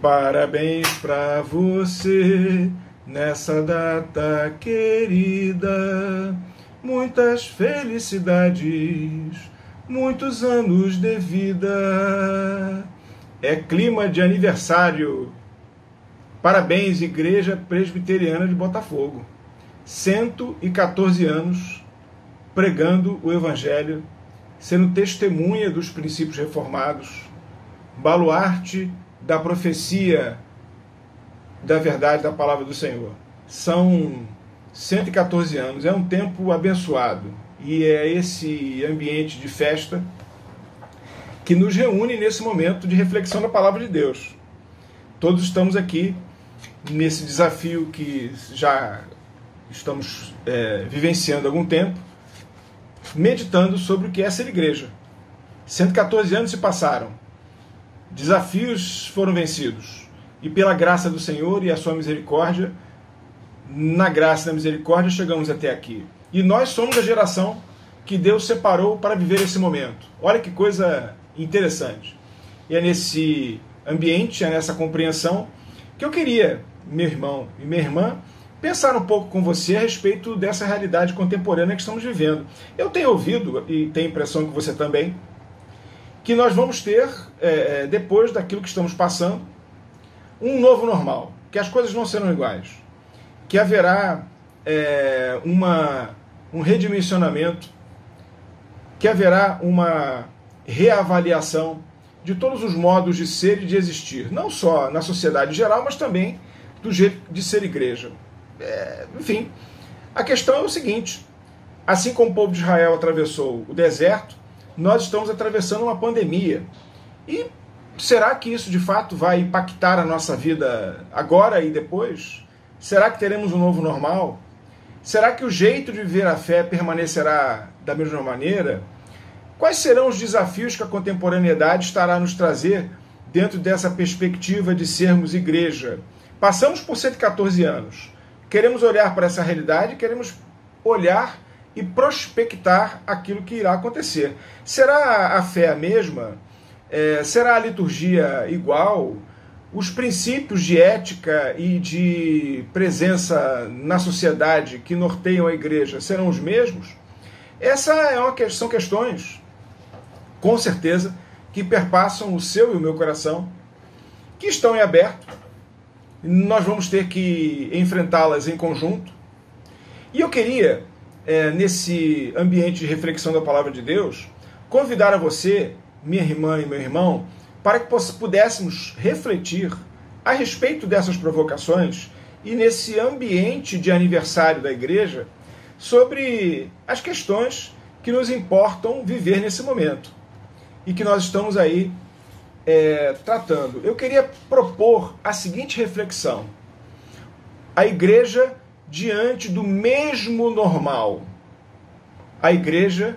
Parabéns pra você nessa data querida. Muitas felicidades, muitos anos de vida. É clima de aniversário. Parabéns, Igreja Presbiteriana de Botafogo. 114 anos pregando o Evangelho, sendo testemunha dos princípios reformados, baluarte da profecia da verdade da palavra do Senhor. São 114 anos, é um tempo abençoado e é esse ambiente de festa que nos reúne nesse momento de reflexão da palavra de Deus. Todos estamos aqui nesse desafio que já estamos é, vivenciando há algum tempo, meditando sobre o que é ser igreja. 114 anos se passaram, desafios foram vencidos, e pela graça do Senhor e a sua misericórdia, na graça e na misericórdia, chegamos até aqui. E nós somos a geração que Deus separou para viver esse momento. Olha que coisa interessante. E é nesse ambiente, é nessa compreensão, que eu queria, meu irmão e minha irmã, pensar um pouco com você a respeito dessa realidade contemporânea que estamos vivendo. Eu tenho ouvido, e tenho a impressão que você também, que nós vamos ter, é, depois daquilo que estamos passando, um novo normal, que as coisas não serão iguais, que haverá é, uma, um redimensionamento, que haverá uma reavaliação de todos os modos de ser e de existir, não só na sociedade geral, mas também do jeito de ser igreja. É, enfim, a questão é o seguinte: assim como o povo de Israel atravessou o deserto, nós estamos atravessando uma pandemia. E será que isso de fato vai impactar a nossa vida agora e depois? Será que teremos um novo normal? Será que o jeito de viver a fé permanecerá da mesma maneira? Quais serão os desafios que a contemporaneidade estará a nos trazer dentro dessa perspectiva de sermos igreja? Passamos por 114 anos. Queremos olhar para essa realidade, queremos olhar e prospectar aquilo que irá acontecer. Será a fé a mesma? É, será a liturgia igual? Os princípios de ética e de presença na sociedade que norteiam a igreja serão os mesmos? Essa é uma, são questões, com certeza, que perpassam o seu e o meu coração, que estão em aberto. Nós vamos ter que enfrentá-las em conjunto. E eu queria, é, nesse ambiente de reflexão da palavra de Deus, convidar a você minha irmã e meu irmão, para que pudéssemos refletir a respeito dessas provocações e nesse ambiente de aniversário da igreja sobre as questões que nos importam viver nesse momento e que nós estamos aí é, tratando. Eu queria propor a seguinte reflexão: a igreja diante do mesmo normal, a igreja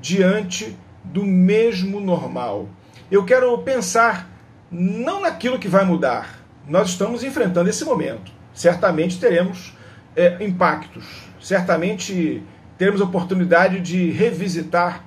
diante do mesmo normal. Eu quero pensar não naquilo que vai mudar. Nós estamos enfrentando esse momento. Certamente teremos é, impactos, certamente teremos oportunidade de revisitar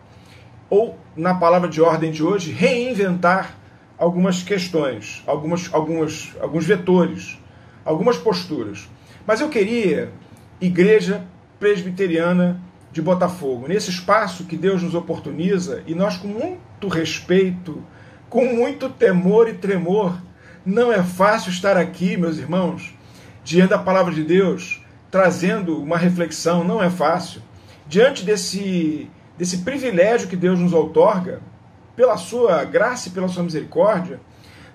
ou, na palavra de ordem de hoje, reinventar algumas questões, algumas, algumas, alguns vetores, algumas posturas. Mas eu queria, igreja presbiteriana de Botafogo, nesse espaço que Deus nos oportuniza, e nós, com muito respeito, com muito temor e tremor, não é fácil estar aqui, meus irmãos, diante da palavra de Deus, trazendo uma reflexão, não é fácil. Diante desse, desse privilégio que Deus nos outorga, pela sua graça e pela sua misericórdia,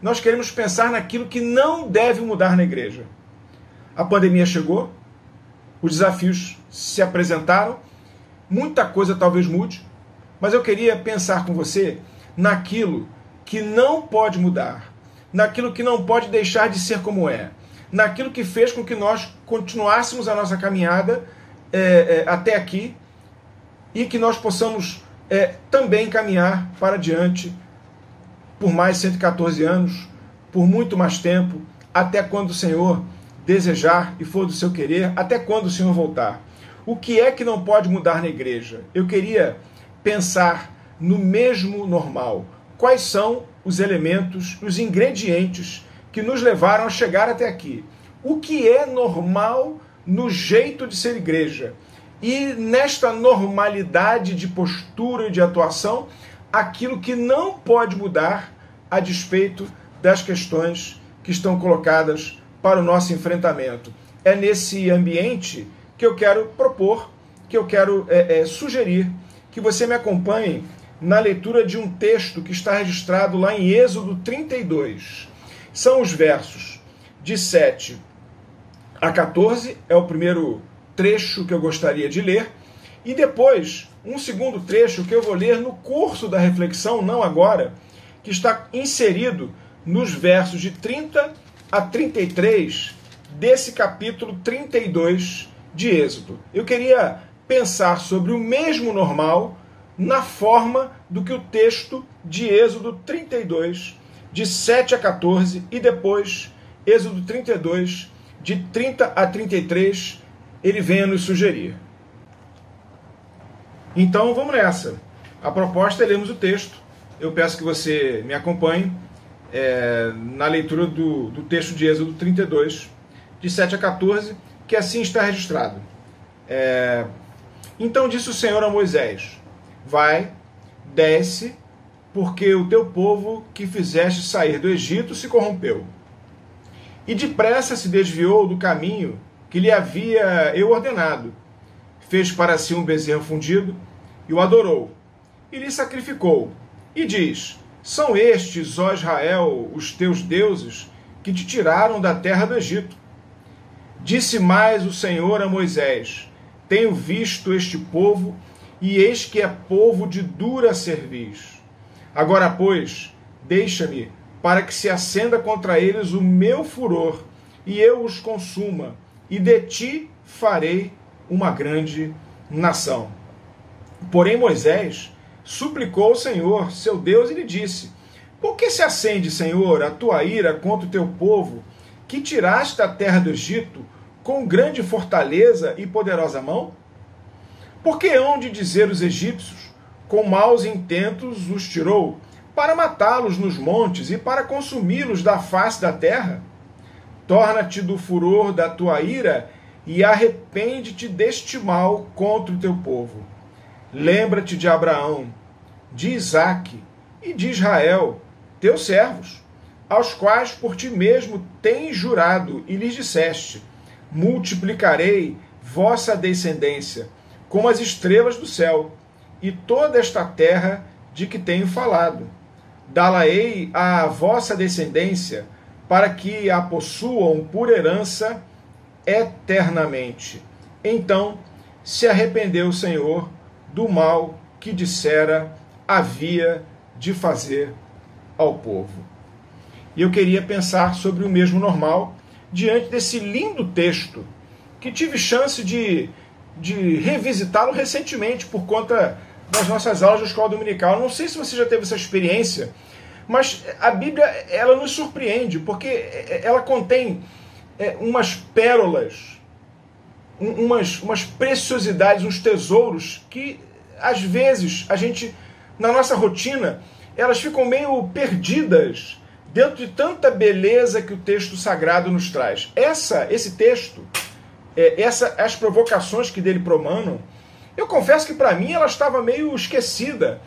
nós queremos pensar naquilo que não deve mudar na igreja. A pandemia chegou, os desafios se apresentaram, muita coisa talvez mude, mas eu queria pensar com você naquilo que não pode mudar, naquilo que não pode deixar de ser como é, naquilo que fez com que nós continuássemos a nossa caminhada é, é, até aqui e que nós possamos é, também caminhar para diante por mais 114 anos, por muito mais tempo, até quando o Senhor desejar e for do seu querer, até quando o Senhor voltar. O que é que não pode mudar na igreja? Eu queria pensar no mesmo normal. Quais são os elementos, os ingredientes que nos levaram a chegar até aqui. O que é normal no jeito de ser igreja? E nesta normalidade de postura e de atuação, aquilo que não pode mudar a despeito das questões que estão colocadas para o nosso enfrentamento. É nesse ambiente que eu quero propor, que eu quero é, é, sugerir que você me acompanhe na leitura de um texto que está registrado lá em Êxodo 32. São os versos de 7 a 14, é o primeiro trecho que eu gostaria de ler, e depois um segundo trecho que eu vou ler no curso da reflexão, não agora, que está inserido nos versos de 30 a 33 desse capítulo 32 de Êxodo. Eu queria pensar sobre o mesmo normal na forma do que o texto de Êxodo 32, de 7 a 14, e depois Êxodo 32, de 30 a 33, ele vem nos sugerir. Então vamos nessa. A proposta é lermos o texto. Eu peço que você me acompanhe é, na leitura do, do texto de Êxodo 32, de 7 a 14, que assim está registrado. É, então disse o Senhor a Moisés: Vai, desce, porque o teu povo que fizeste sair do Egito se corrompeu. E depressa se desviou do caminho que lhe havia eu ordenado. Fez para si um bezerro fundido e o adorou. E lhe sacrificou. E diz: São estes, ó Israel, os teus deuses, que te tiraram da terra do Egito. Disse mais o Senhor a Moisés: Tenho visto este povo e eis que é povo de dura cerviz. Agora, pois, deixa-me, para que se acenda contra eles o meu furor, e eu os consuma, e de ti farei uma grande nação. Porém, Moisés suplicou ao Senhor, seu Deus, e lhe disse: Por que se acende, Senhor, a tua ira contra o teu povo, que tiraste da terra do Egito com grande fortaleza e poderosa mão? Porque hão de dizer os egípcios, com maus intentos os tirou, para matá-los nos montes e para consumi-los da face da terra? Torna-te do furor da tua ira e arrepende-te deste mal contra o teu povo. Lembra-te de Abraão, de Isaque e de Israel, teus servos, aos quais por ti mesmo tens jurado e lhes disseste: Multiplicarei vossa descendência como as estrelas do céu, e toda esta terra de que tenho falado. Dá-la-ei à vossa descendência, para que a possuam por herança eternamente. Então se arrependeu o Senhor do mal que dissera havia de fazer ao povo. E eu queria pensar sobre o mesmo normal diante desse lindo texto que tive chance de de revisitá-lo recentemente por conta das nossas aulas da escola dominical. Não sei se você já teve essa experiência, mas a Bíblia ela nos surpreende porque ela contém é, umas pérolas, umas, umas preciosidades, uns tesouros que às vezes a gente na nossa rotina elas ficam meio perdidas dentro de tanta beleza que o texto sagrado nos traz. Essa, esse texto é, essa, as provocações que dele promanam, eu confesso que para mim ela estava meio esquecida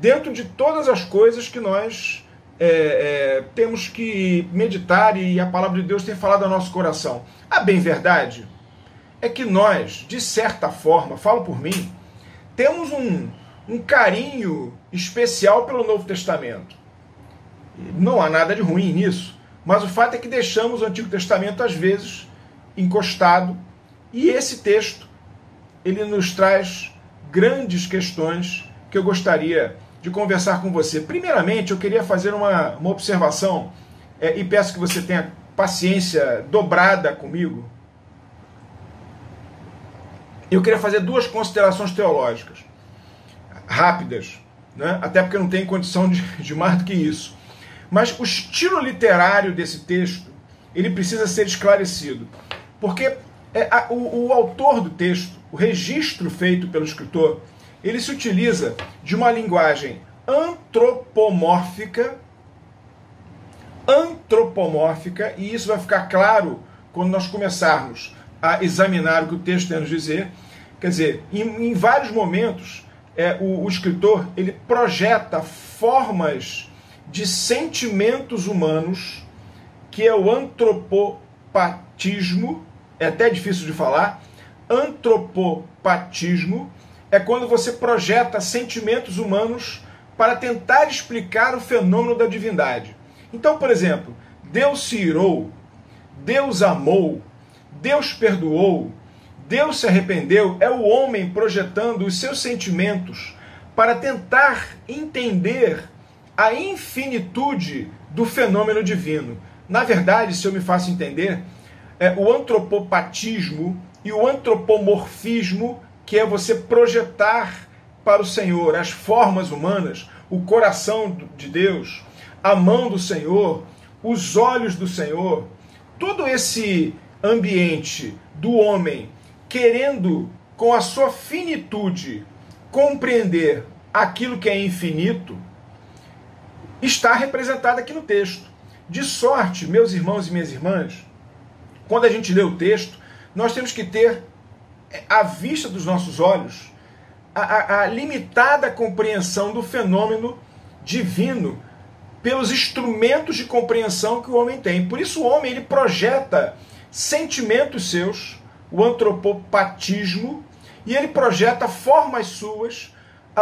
dentro de todas as coisas que nós é, é, temos que meditar e a palavra de Deus tem falado ao nosso coração. A bem verdade é que nós, de certa forma, falo por mim, temos um, um carinho especial pelo Novo Testamento. Não há nada de ruim nisso, mas o fato é que deixamos o Antigo Testamento às vezes encostado e esse texto, ele nos traz grandes questões que eu gostaria de conversar com você. Primeiramente, eu queria fazer uma, uma observação é, e peço que você tenha paciência dobrada comigo. Eu queria fazer duas considerações teológicas, rápidas, né? até porque não tenho condição de, de mais do que isso. Mas o estilo literário desse texto, ele precisa ser esclarecido. Porque é, a, o, o autor do texto, o registro feito pelo escritor, ele se utiliza de uma linguagem antropomórfica antropomórfica, e isso vai ficar claro quando nós começarmos a examinar o que o texto tem a nos dizer. Quer dizer, em, em vários momentos, é, o, o escritor ele projeta formas de sentimentos humanos, que é o antropopatismo, é até difícil de falar. Antropopatismo é quando você projeta sentimentos humanos para tentar explicar o fenômeno da divindade. Então, por exemplo, Deus se irou, Deus amou, Deus perdoou, Deus se arrependeu, é o homem projetando os seus sentimentos para tentar entender a infinitude do fenômeno divino. Na verdade, se eu me faço entender, é o antropopatismo e o antropomorfismo, que é você projetar para o Senhor as formas humanas, o coração de Deus, a mão do Senhor, os olhos do Senhor, todo esse ambiente do homem querendo, com a sua finitude, compreender aquilo que é infinito, está representado aqui no texto. De sorte, meus irmãos e minhas irmãs, quando a gente lê o texto, nós temos que ter à vista dos nossos olhos a, a, a limitada compreensão do fenômeno divino pelos instrumentos de compreensão que o homem tem. Por isso o homem ele projeta sentimentos seus, o antropopatismo, e ele projeta formas suas,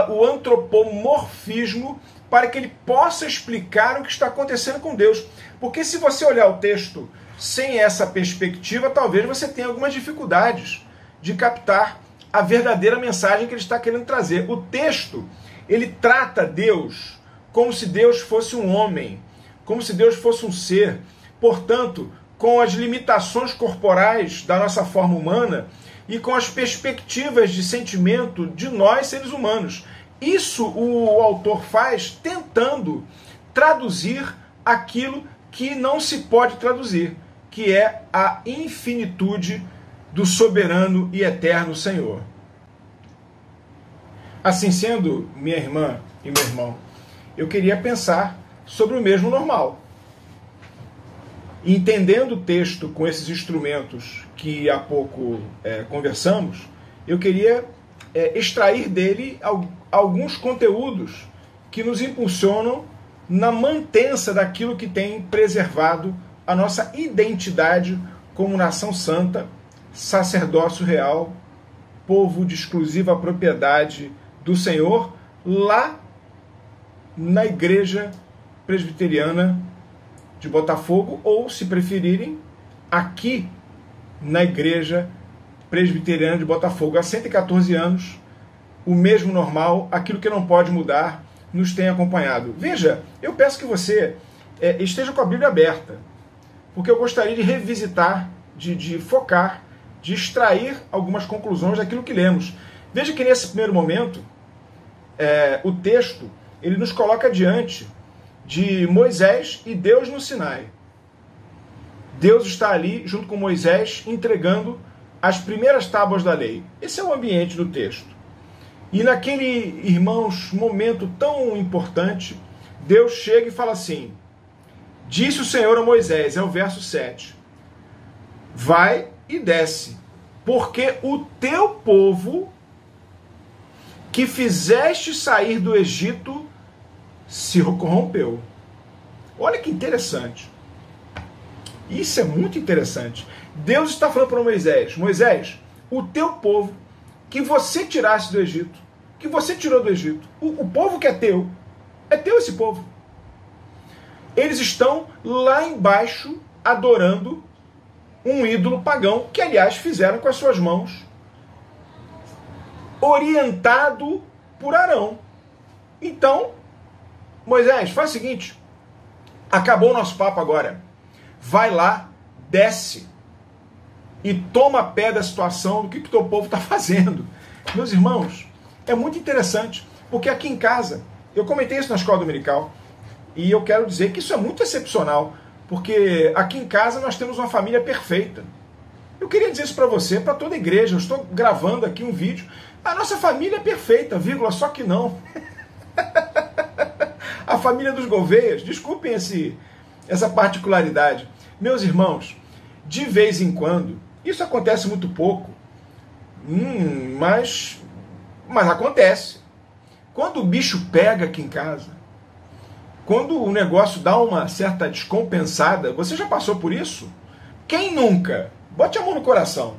o antropomorfismo, para que ele possa explicar o que está acontecendo com Deus. Porque se você olhar o texto sem essa perspectiva, talvez você tenha algumas dificuldades de captar a verdadeira mensagem que ele está querendo trazer. O texto, ele trata Deus como se Deus fosse um homem, como se Deus fosse um ser. Portanto, com as limitações corporais da nossa forma humana e com as perspectivas de sentimento de nós, seres humanos. Isso o autor faz tentando traduzir aquilo que não se pode traduzir, que é a infinitude do soberano e eterno Senhor. Assim sendo, minha irmã e meu irmão, eu queria pensar sobre o mesmo normal. Entendendo o texto com esses instrumentos que há pouco é, conversamos, eu queria é, extrair dele alguns conteúdos que nos impulsionam na mantença daquilo que tem preservado a nossa identidade como nação santa, sacerdócio real, povo de exclusiva propriedade do Senhor, lá na igreja presbiteriana de Botafogo, ou, se preferirem, aqui na igreja presbiteriana de Botafogo. Há 114 anos, o mesmo normal, aquilo que não pode mudar, nos tem acompanhado. Veja, eu peço que você é, esteja com a Bíblia aberta, porque eu gostaria de revisitar, de, de focar, de extrair algumas conclusões daquilo que lemos. Veja que nesse primeiro momento, é, o texto ele nos coloca diante de Moisés e Deus no Sinai. Deus está ali junto com Moisés entregando as primeiras tábuas da lei. Esse é o ambiente do texto. E naquele, irmãos, momento tão importante, Deus chega e fala assim: Disse o Senhor a Moisés, é o verso 7. Vai e desce, porque o teu povo que fizeste sair do Egito se corrompeu. Olha que interessante. Isso é muito interessante. Deus está falando para Moisés: Moisés, o teu povo que você tirasse do Egito, que você tirou do Egito, o, o povo que é teu, é teu esse povo. Eles estão lá embaixo adorando um ídolo pagão, que aliás fizeram com as suas mãos, orientado por Arão. Então, Moisés, faz o seguinte: acabou o nosso papo agora. Vai lá, desce e toma pé da situação do que o teu povo está fazendo. Meus irmãos, é muito interessante, porque aqui em casa, eu comentei isso na escola dominical, e eu quero dizer que isso é muito excepcional, porque aqui em casa nós temos uma família perfeita. Eu queria dizer isso para você, para toda a igreja. Eu estou gravando aqui um vídeo. A nossa família é perfeita, vírgula, só que não. a família dos Gouveias, desculpem esse, essa particularidade. Meus irmãos, de vez em quando, isso acontece muito pouco, hum, mas, mas acontece. Quando o bicho pega aqui em casa, quando o negócio dá uma certa descompensada, você já passou por isso? Quem nunca? Bote a mão no coração.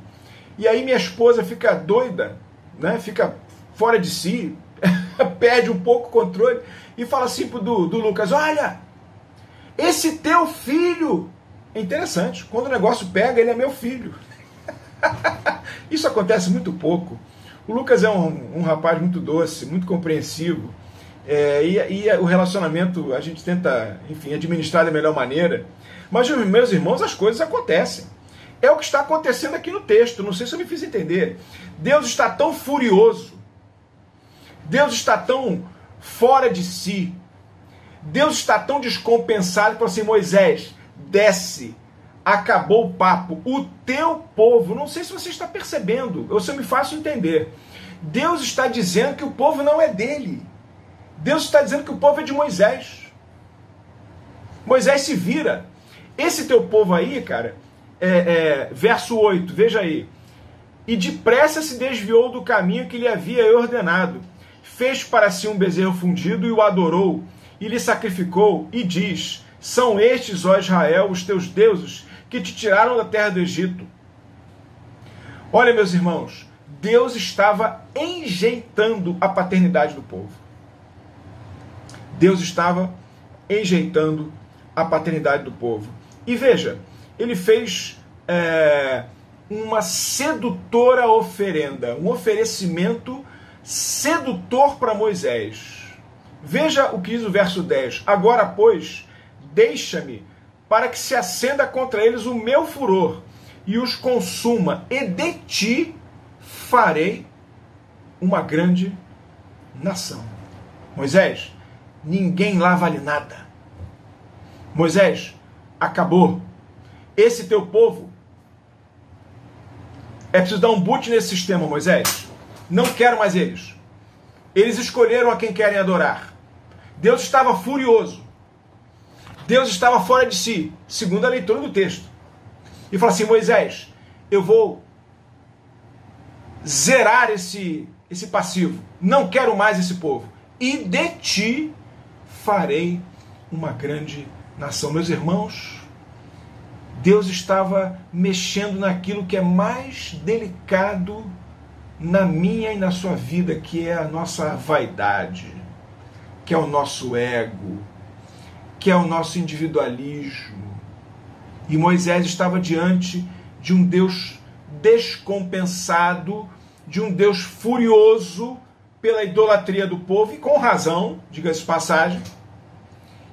E aí minha esposa fica doida, né? fica fora de si, perde um pouco o controle e fala assim do, do Lucas: Olha, esse teu filho. É interessante, quando o negócio pega, ele é meu filho. Isso acontece muito pouco. O Lucas é um, um rapaz muito doce, muito compreensivo. É, e, e, o relacionamento a gente tenta, enfim, administrar da melhor maneira. Mas, meus irmãos, as coisas acontecem. É o que está acontecendo aqui no texto. Não sei se eu me fiz entender. Deus está tão furioso. Deus está tão fora de si. Deus está tão descompensado que assim, Moisés, desce. Acabou o papo. O teu povo, não sei se você está percebendo, ou se eu me faço entender. Deus está dizendo que o povo não é dele. Deus está dizendo que o povo é de Moisés. Moisés se vira. Esse teu povo aí, cara, é, é, verso 8, veja aí. E depressa se desviou do caminho que lhe havia ordenado. Fez para si um bezerro fundido e o adorou, e lhe sacrificou, e diz: São estes, ó Israel, os teus deuses, que te tiraram da terra do Egito. Olha, meus irmãos, Deus estava enjeitando a paternidade do povo. Deus estava enjeitando a paternidade do povo. E veja, ele fez é, uma sedutora oferenda, um oferecimento sedutor para Moisés. Veja o que diz o verso 10. Agora, pois, deixa-me para que se acenda contra eles o meu furor e os consuma, e de ti farei uma grande nação. Moisés, ninguém lá vale nada. Moisés, acabou. Esse teu povo é preciso dar um boot nesse sistema, Moisés. Não quero mais eles. Eles escolheram a quem querem adorar. Deus estava furioso. Deus estava fora de si, segundo a leitura do texto. E falou assim: Moisés, eu vou zerar esse, esse passivo. Não quero mais esse povo. E de ti farei uma grande nação. Meus irmãos, Deus estava mexendo naquilo que é mais delicado na minha e na sua vida, que é a nossa vaidade, que é o nosso ego, que é o nosso individualismo. E Moisés estava diante de um Deus descompensado, de um Deus furioso pela idolatria do povo, e com razão, diga-se passagem.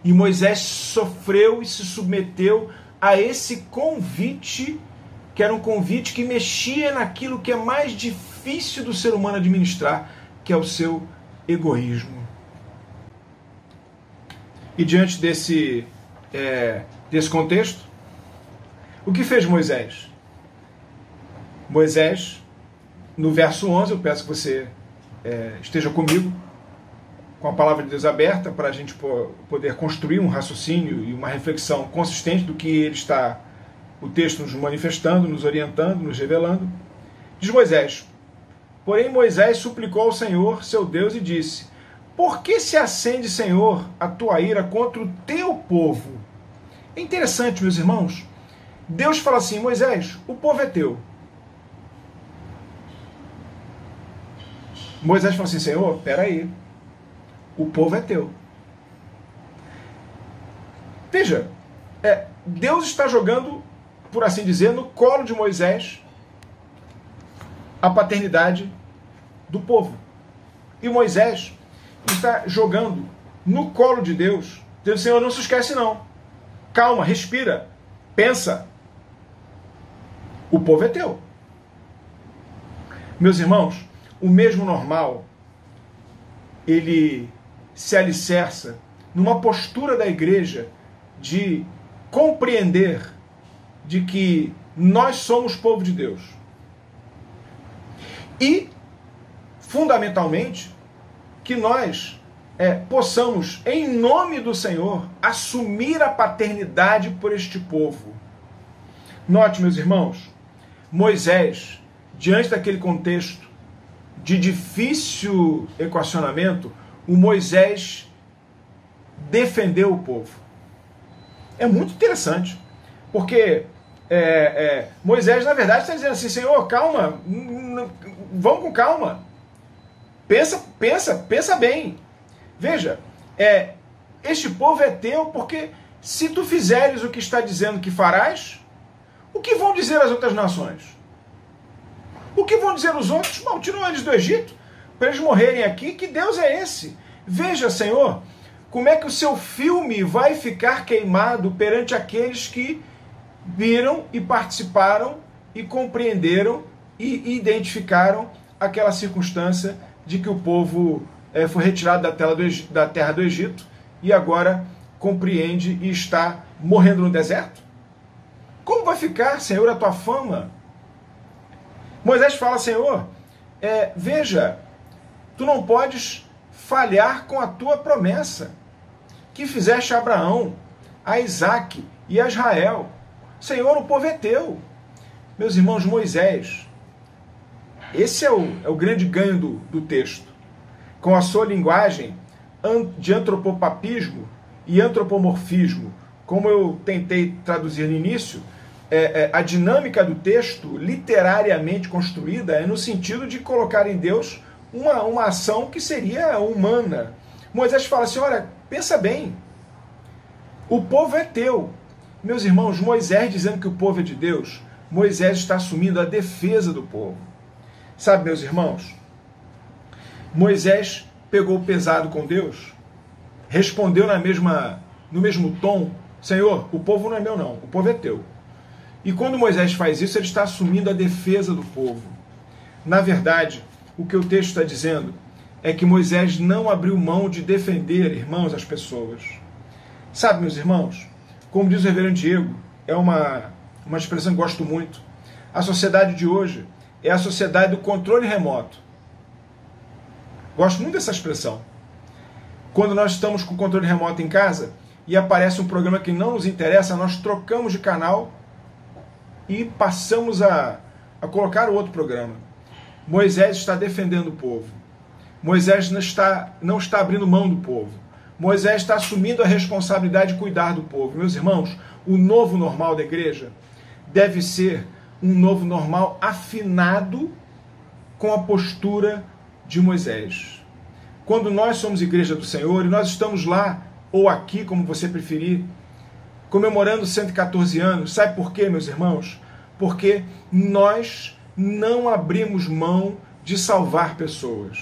E Moisés sofreu e se submeteu a esse convite, que era um convite que mexia naquilo que é mais difícil do ser humano administrar, que é o seu egoísmo. E diante desse, é, desse contexto, o que fez Moisés? Moisés, no verso 11, eu peço que você é, esteja comigo, com a palavra de Deus aberta, para a gente poder construir um raciocínio e uma reflexão consistente do que ele está, o texto nos manifestando, nos orientando, nos revelando. Diz Moisés: Porém, Moisés suplicou ao Senhor, seu Deus, e disse: Por que se acende, Senhor, a tua ira contra o teu povo? É interessante, meus irmãos. Deus fala assim: Moisés, o povo é teu. Moisés fala assim: Senhor, peraí o povo é teu. Veja, é, Deus está jogando, por assim dizer, no colo de Moisés a paternidade do povo. E Moisés está jogando no colo de Deus, dizendo: Senhor, não se esquece, não. Calma, respira, pensa. O povo é teu. Meus irmãos, o mesmo normal, ele se alicerça numa postura da igreja de compreender de que nós somos povo de Deus. E, fundamentalmente, que nós é, possamos, em nome do Senhor, assumir a paternidade por este povo. Note, meus irmãos, Moisés, diante daquele contexto de difícil equacionamento, o Moisés defendeu o povo. É muito interessante, porque é, é, Moisés, na verdade, está dizendo assim: Senhor, calma, vamos com calma. Pensa, pensa, pensa bem. Veja, é, este povo é teu porque se tu fizeres o que está dizendo que farás, o que vão dizer as outras nações? O que vão dizer os outros? Bom, tirou eles do Egito para eles morrerem aqui. Que Deus é esse? Veja, Senhor, como é que o seu filme vai ficar queimado perante aqueles que viram e participaram e compreenderam e identificaram aquela circunstância de que o povo é, foi retirado da, tela do, da terra do Egito e agora compreende e está morrendo no deserto? Como vai ficar, Senhor, a tua fama? Moisés fala, Senhor, é, veja, tu não podes falhar com a tua promessa que fizeste a Abraão, a Isaac e a Israel. Senhor, o povo é teu. Meus irmãos, Moisés, esse é o, é o grande ganho do, do texto com a sua linguagem de antropopapismo e antropomorfismo. Como eu tentei traduzir no início, é, é, a dinâmica do texto, literariamente construída, é no sentido de colocar em Deus uma, uma ação que seria humana. Moisés fala assim: olha, pensa bem, o povo é teu. Meus irmãos, Moisés dizendo que o povo é de Deus, Moisés está assumindo a defesa do povo. Sabe, meus irmãos, Moisés pegou pesado com Deus, respondeu na mesma, no mesmo tom: Senhor, o povo não é meu, não, o povo é teu. E quando Moisés faz isso, ele está assumindo a defesa do povo. Na verdade, o que o texto está dizendo é que Moisés não abriu mão de defender, irmãos, as pessoas. Sabe, meus irmãos, como diz o reverendo Diego, é uma, uma expressão que gosto muito. A sociedade de hoje é a sociedade do controle remoto. Gosto muito dessa expressão. Quando nós estamos com o controle remoto em casa e aparece um programa que não nos interessa, nós trocamos de canal e passamos a, a colocar outro programa. Moisés está defendendo o povo. Moisés não está, não está abrindo mão do povo. Moisés está assumindo a responsabilidade de cuidar do povo. Meus irmãos, o novo normal da igreja deve ser um novo normal afinado com a postura de Moisés. Quando nós somos igreja do Senhor e nós estamos lá, ou aqui, como você preferir, comemorando 114 anos, sabe por quê, meus irmãos? Porque nós não abrimos mão de salvar pessoas.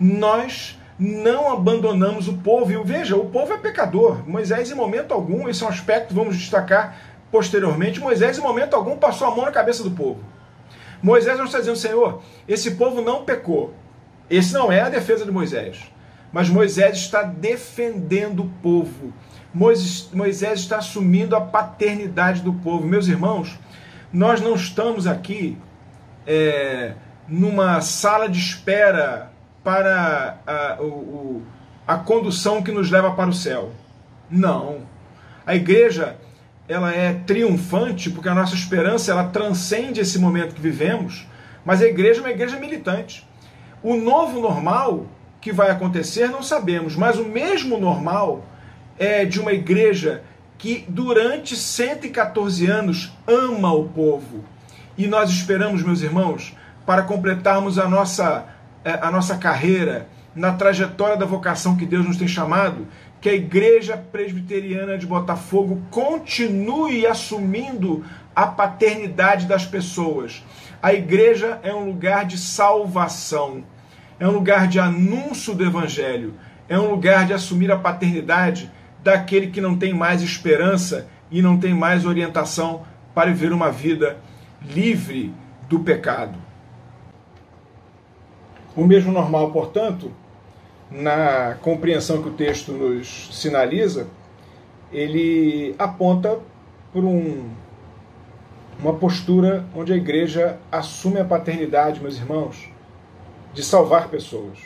Nós não abandonamos o povo. E veja, o povo é pecador. Moisés, em momento algum, esse é um aspecto vamos destacar posteriormente. Moisés, em momento algum, passou a mão na cabeça do povo. Moisés não está dizendo, Senhor, esse povo não pecou. Esse não é a defesa de Moisés. Mas Moisés está defendendo o povo. Moisés está assumindo a paternidade do povo. Meus irmãos, nós não estamos aqui é, numa sala de espera para a, o, a condução que nos leva para o céu. Não. A igreja ela é triunfante porque a nossa esperança ela transcende esse momento que vivemos, mas a igreja é uma igreja militante. O novo normal que vai acontecer não sabemos, mas o mesmo normal é de uma igreja que durante 114 anos ama o povo. E nós esperamos, meus irmãos, para completarmos a nossa, é, a nossa carreira na trajetória da vocação que Deus nos tem chamado, que a Igreja Presbiteriana de Botafogo continue assumindo a paternidade das pessoas. A igreja é um lugar de salvação é um lugar de anúncio do Evangelho, é um lugar de assumir a paternidade daquele que não tem mais esperança e não tem mais orientação para viver uma vida livre do pecado. O mesmo normal, portanto, na compreensão que o texto nos sinaliza, ele aponta por um, uma postura onde a igreja assume a paternidade, meus irmãos, de salvar pessoas.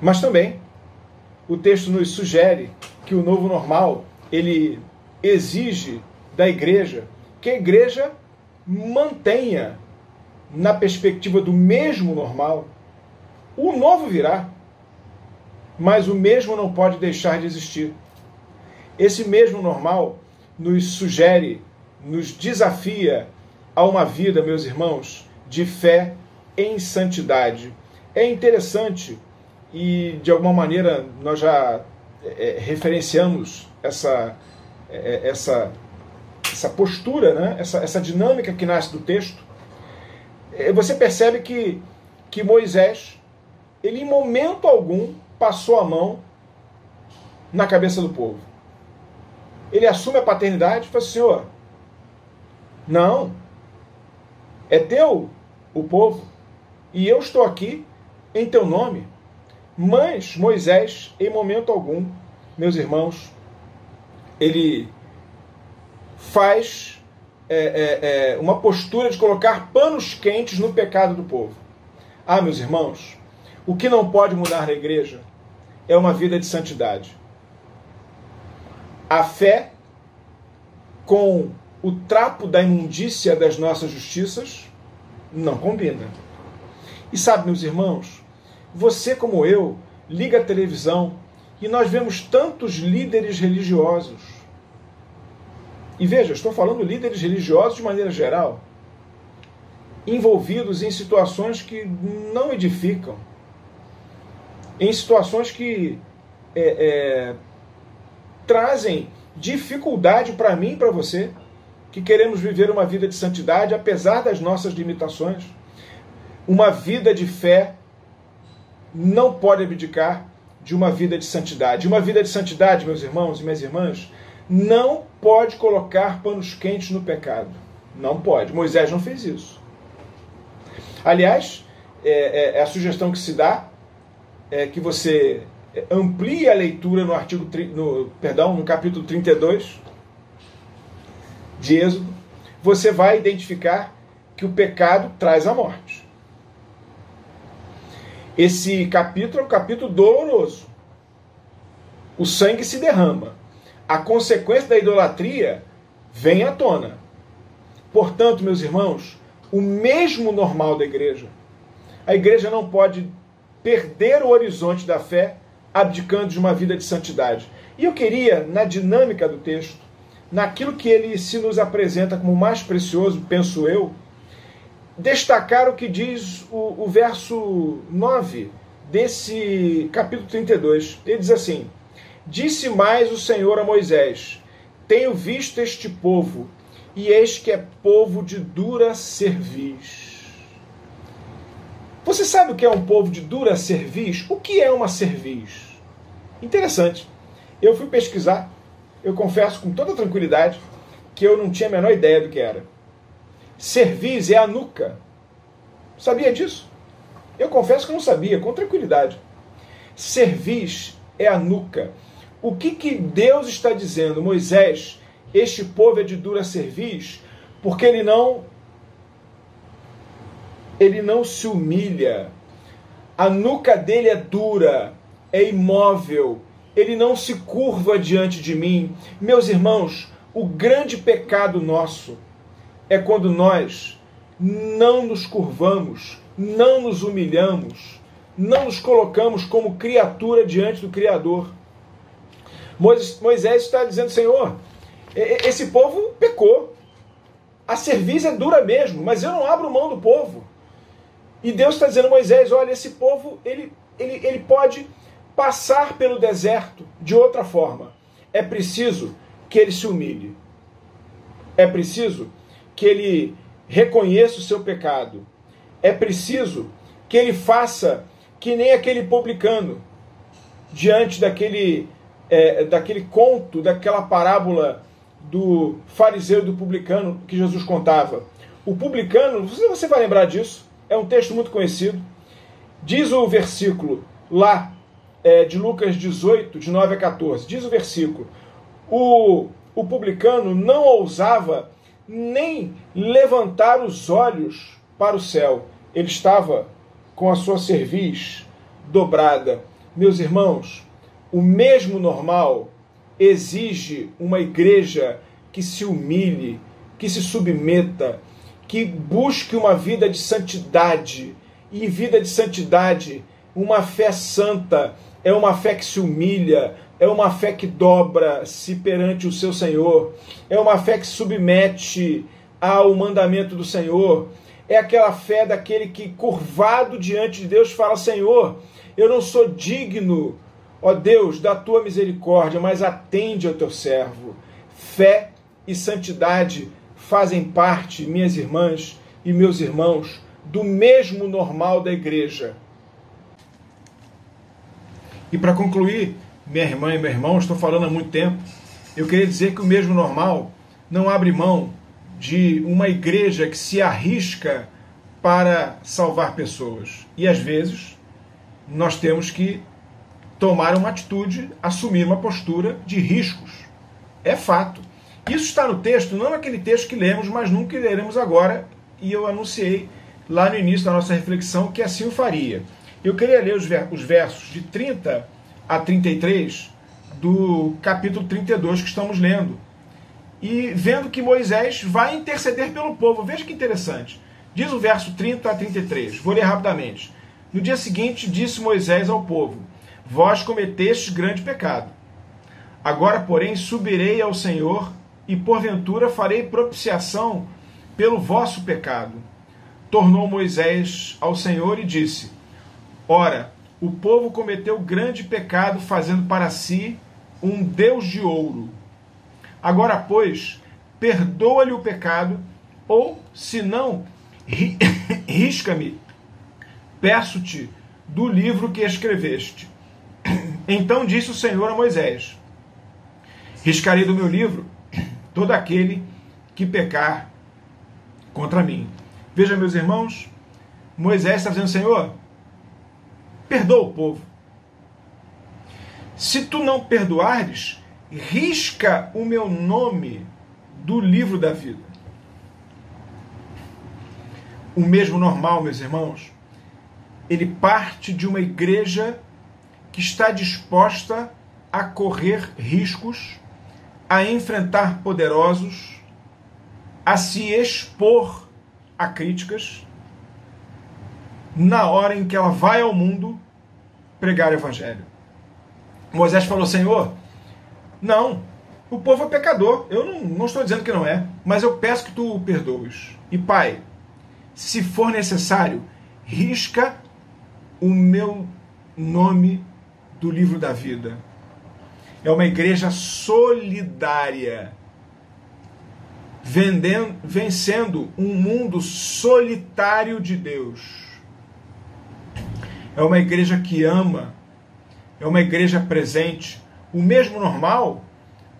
Mas também o texto nos sugere que o novo normal ele exige da igreja que a igreja mantenha na perspectiva do mesmo normal. O novo virá, mas o mesmo não pode deixar de existir. Esse mesmo normal nos sugere, nos desafia a uma vida, meus irmãos, de fé em santidade. É interessante e de alguma maneira nós já é, é referenciamos essa, é, é, essa, essa postura, né? essa, essa dinâmica que nasce do texto. É, você percebe que, que Moisés, ele em momento algum passou a mão na cabeça do povo. Ele assume a paternidade e fala assim, Senhor, não, é teu o povo, e eu estou aqui em teu nome. Mas Moisés, em momento algum, meus irmãos, ele faz é, é, é, uma postura de colocar panos quentes no pecado do povo. Ah, meus irmãos, o que não pode mudar na igreja é uma vida de santidade. A fé com o trapo da imundícia das nossas justiças não combina. E sabe, meus irmãos, você como eu liga a televisão e nós vemos tantos líderes religiosos. E veja, estou falando líderes religiosos de maneira geral, envolvidos em situações que não edificam, em situações que é, é, trazem dificuldade para mim e para você que queremos viver uma vida de santidade apesar das nossas limitações. Uma vida de fé não pode abdicar de uma vida de santidade. Uma vida de santidade, meus irmãos e minhas irmãs, não pode colocar panos quentes no pecado. Não pode. Moisés não fez isso. Aliás, é, é, é a sugestão que se dá é que você amplie a leitura no artigo no, perdão, no capítulo 32 de Êxodo, você vai identificar que o pecado traz a morte. Esse capítulo é um capítulo doloroso. O sangue se derrama. A consequência da idolatria vem à tona. Portanto, meus irmãos, o mesmo normal da igreja. A igreja não pode perder o horizonte da fé abdicando de uma vida de santidade. E eu queria, na dinâmica do texto, naquilo que ele se nos apresenta como mais precioso, penso eu, destacar o que diz o, o verso 9 desse capítulo 32. Ele diz assim: Disse mais o Senhor a Moisés: Tenho visto este povo, e eis que é povo de dura cerviz. Você sabe o que é um povo de dura cerviz? O que é uma cerviz? Interessante. Eu fui pesquisar eu confesso com toda tranquilidade que eu não tinha a menor ideia do que era. Cerviz é a nuca. Sabia disso? Eu confesso que não sabia, com tranquilidade. Cerviz é a nuca. O que, que Deus está dizendo? Moisés, este povo é de dura cerviz, porque ele não ele não se humilha. A nuca dele é dura, é imóvel, ele não se curva diante de mim. Meus irmãos, o grande pecado nosso é quando nós não nos curvamos, não nos humilhamos, não nos colocamos como criatura diante do Criador. Moisés está dizendo, Senhor, esse povo pecou. A cerviz é dura mesmo, mas eu não abro mão do povo. E Deus está dizendo, Moisés, olha, esse povo, ele, ele, ele pode passar pelo deserto de outra forma. É preciso que ele se humilhe. É preciso que ele reconheça o seu pecado. É preciso que ele faça que nem aquele publicano diante daquele, é, daquele conto, daquela parábola do fariseu e do publicano que Jesus contava. O publicano, você vai lembrar disso, é um texto muito conhecido. Diz o versículo lá é, de Lucas 18, de 9 a 14. Diz o versículo: o, o publicano não ousava nem levantar os olhos para o céu. Ele estava com a sua cerviz dobrada. Meus irmãos, o mesmo normal exige uma igreja que se humilhe, que se submeta, que busque uma vida de santidade. E vida de santidade, uma fé santa, é uma fé que se humilha, é uma fé que dobra-se perante o seu Senhor, é uma fé que submete ao mandamento do Senhor, é aquela fé daquele que, curvado diante de Deus, fala: Senhor, eu não sou digno, ó Deus, da tua misericórdia, mas atende ao teu servo. Fé e santidade fazem parte, minhas irmãs e meus irmãos, do mesmo normal da igreja. E para concluir, minha irmã e meu irmão, estou falando há muito tempo, eu queria dizer que o mesmo normal não abre mão de uma igreja que se arrisca para salvar pessoas. E às vezes nós temos que tomar uma atitude, assumir uma postura de riscos. É fato. Isso está no texto, não naquele texto que lemos, mas nunca leremos agora, e eu anunciei lá no início da nossa reflexão que assim o faria. Eu queria ler os versos de 30 a 33 do capítulo 32 que estamos lendo. E vendo que Moisés vai interceder pelo povo. Veja que interessante. Diz o verso 30 a 33. Vou ler rapidamente. No dia seguinte, disse Moisés ao povo: Vós cometestes grande pecado. Agora, porém, subirei ao Senhor e porventura farei propiciação pelo vosso pecado. Tornou Moisés ao Senhor e disse: Ora, o povo cometeu grande pecado, fazendo para si um Deus de ouro. Agora, pois, perdoa-lhe o pecado, ou, se não, risca-me peço-te do livro que escreveste. Então disse o Senhor a Moisés: Riscarei do meu livro todo aquele que pecar contra mim. Veja, meus irmãos, Moisés está dizendo: Senhor, perdoa o povo. Se tu não perdoares, risca o meu nome do livro da vida. O mesmo normal, meus irmãos, ele parte de uma igreja que está disposta a correr riscos, a enfrentar poderosos, a se expor a críticas, na hora em que ela vai ao mundo pregar o evangelho. Moisés falou: Senhor, não, o povo é pecador. Eu não, não estou dizendo que não é, mas eu peço que tu o perdoes. E Pai, se for necessário, risca o meu nome do livro da vida. É uma igreja solidária, vendendo, vencendo um mundo solitário de Deus. É uma igreja que ama, é uma igreja presente. O mesmo normal,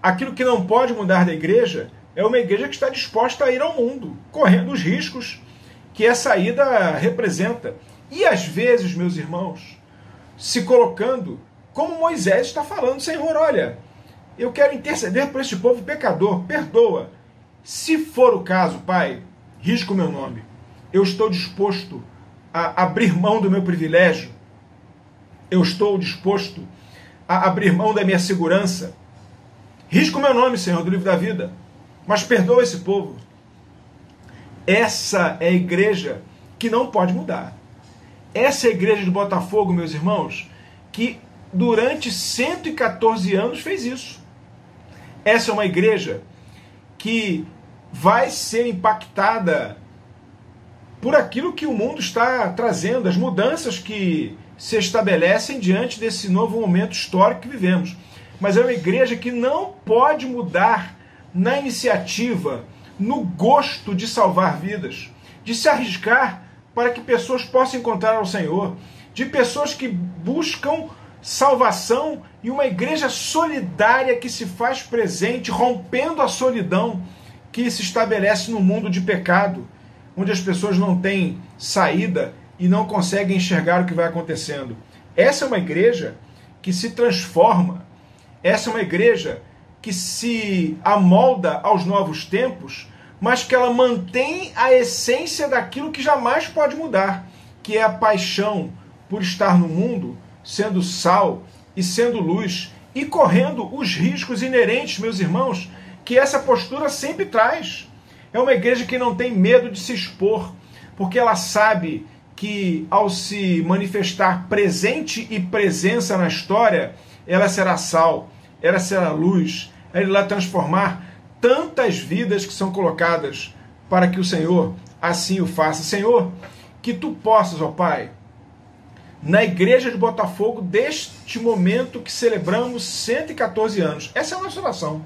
aquilo que não pode mudar da igreja, é uma igreja que está disposta a ir ao mundo, correndo os riscos que essa ida representa. E às vezes, meus irmãos, se colocando como Moisés está falando, Senhor, olha, eu quero interceder por este povo pecador, perdoa. Se for o caso, Pai, risco o meu nome. Eu estou disposto a abrir mão do meu privilégio. Eu estou disposto a abrir mão da minha segurança. Risco o meu nome, Senhor, do livro da vida. Mas perdoa esse povo. Essa é a igreja que não pode mudar. Essa é a igreja de Botafogo, meus irmãos, que durante 114 anos fez isso. Essa é uma igreja que vai ser impactada por aquilo que o mundo está trazendo, as mudanças que se estabelecem diante desse novo momento histórico que vivemos. Mas é uma igreja que não pode mudar na iniciativa, no gosto de salvar vidas, de se arriscar para que pessoas possam encontrar o Senhor, de pessoas que buscam salvação e uma igreja solidária que se faz presente, rompendo a solidão que se estabelece no mundo de pecado, onde as pessoas não têm saída e não conseguem enxergar o que vai acontecendo. Essa é uma igreja que se transforma, essa é uma igreja que se amolda aos novos tempos mas que ela mantém a essência daquilo que jamais pode mudar, que é a paixão por estar no mundo sendo sal e sendo luz e correndo os riscos inerentes, meus irmãos, que essa postura sempre traz. É uma igreja que não tem medo de se expor, porque ela sabe que ao se manifestar presente e presença na história, ela será sal, ela será luz, ela irá transformar tantas vidas que são colocadas para que o Senhor assim o faça. Senhor, que tu possas, ó Pai, na igreja de Botafogo, deste momento que celebramos 114 anos. Essa é a nossa oração.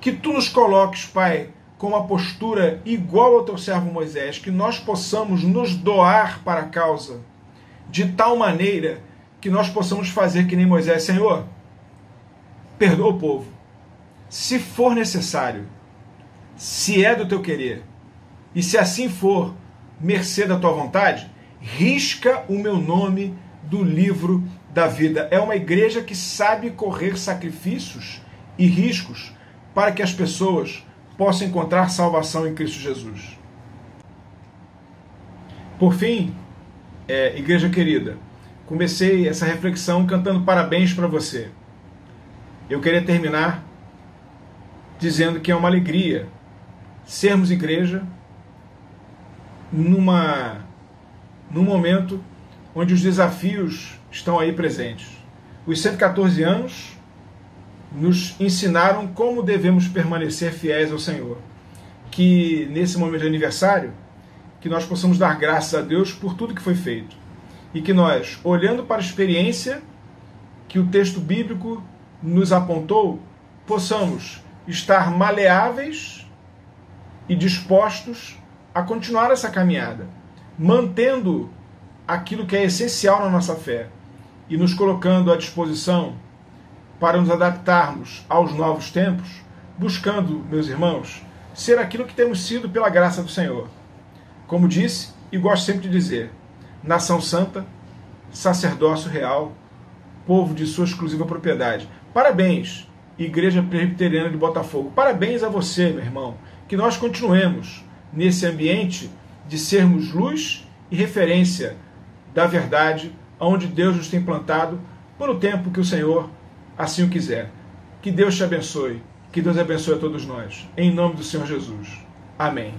Que tu nos coloques, Pai, com uma postura igual ao teu servo Moisés, que nós possamos nos doar para a causa, de tal maneira que nós possamos fazer que nem Moisés, Senhor, perdoa o povo, se for necessário, se é do teu querer, e se assim for, mercê da tua vontade, risca o meu nome do livro da vida. É uma igreja que sabe correr sacrifícios e riscos para que as pessoas possam encontrar salvação em Cristo Jesus. Por fim, é, igreja querida, comecei essa reflexão cantando parabéns para você. Eu queria terminar dizendo que é uma alegria sermos igreja numa num momento onde os desafios estão aí presentes. Os 114 anos nos ensinaram como devemos permanecer fiéis ao Senhor. Que nesse momento de aniversário, que nós possamos dar graças a Deus por tudo que foi feito. E que nós, olhando para a experiência que o texto bíblico nos apontou, possamos estar maleáveis e dispostos a continuar essa caminhada, mantendo aquilo que é essencial na nossa fé e nos colocando à disposição para nos adaptarmos aos novos tempos, buscando, meus irmãos, ser aquilo que temos sido pela graça do Senhor. Como disse e gosto sempre de dizer, nação santa, sacerdócio real, povo de sua exclusiva propriedade. Parabéns, Igreja Presbiteriana de Botafogo. Parabéns a você, meu irmão. Que nós continuemos nesse ambiente de sermos luz e referência da verdade, onde Deus nos tem plantado, por o tempo que o Senhor assim o quiser. Que Deus te abençoe. Que Deus abençoe a todos nós. Em nome do Senhor Jesus. Amém.